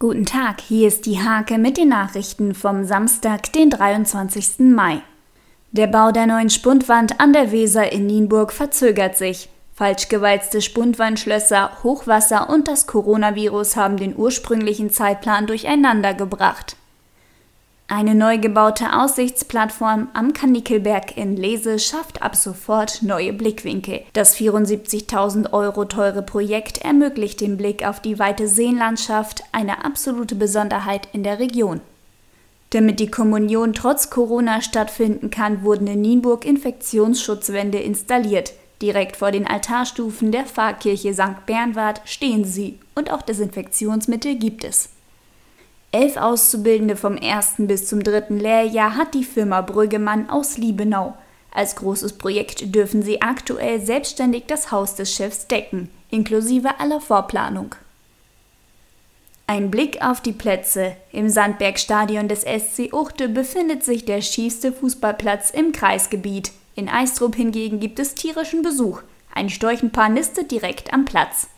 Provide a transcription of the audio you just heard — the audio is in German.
Guten Tag, hier ist die Hake mit den Nachrichten vom Samstag, den 23. Mai. Der Bau der neuen Spundwand an der Weser in Nienburg verzögert sich. Falsch gewalzte Spundwandschlösser, Hochwasser und das Coronavirus haben den ursprünglichen Zeitplan durcheinander gebracht. Eine neu gebaute Aussichtsplattform am Kanikelberg in Lese schafft ab sofort neue Blickwinkel. Das 74.000 Euro teure Projekt ermöglicht den Blick auf die weite Seenlandschaft, eine absolute Besonderheit in der Region. Damit die Kommunion trotz Corona stattfinden kann, wurden in Nienburg Infektionsschutzwände installiert. Direkt vor den Altarstufen der Pfarrkirche St. Bernward stehen sie und auch Desinfektionsmittel gibt es. Elf Auszubildende vom ersten bis zum dritten Lehrjahr hat die Firma Brüggemann aus Liebenau. Als großes Projekt dürfen sie aktuell selbstständig das Haus des Chefs decken, inklusive aller Vorplanung. Ein Blick auf die Plätze. Im Sandbergstadion des SC Uchte befindet sich der schiefste Fußballplatz im Kreisgebiet. In Eistrup hingegen gibt es tierischen Besuch. Ein Storchenpaar nistet direkt am Platz.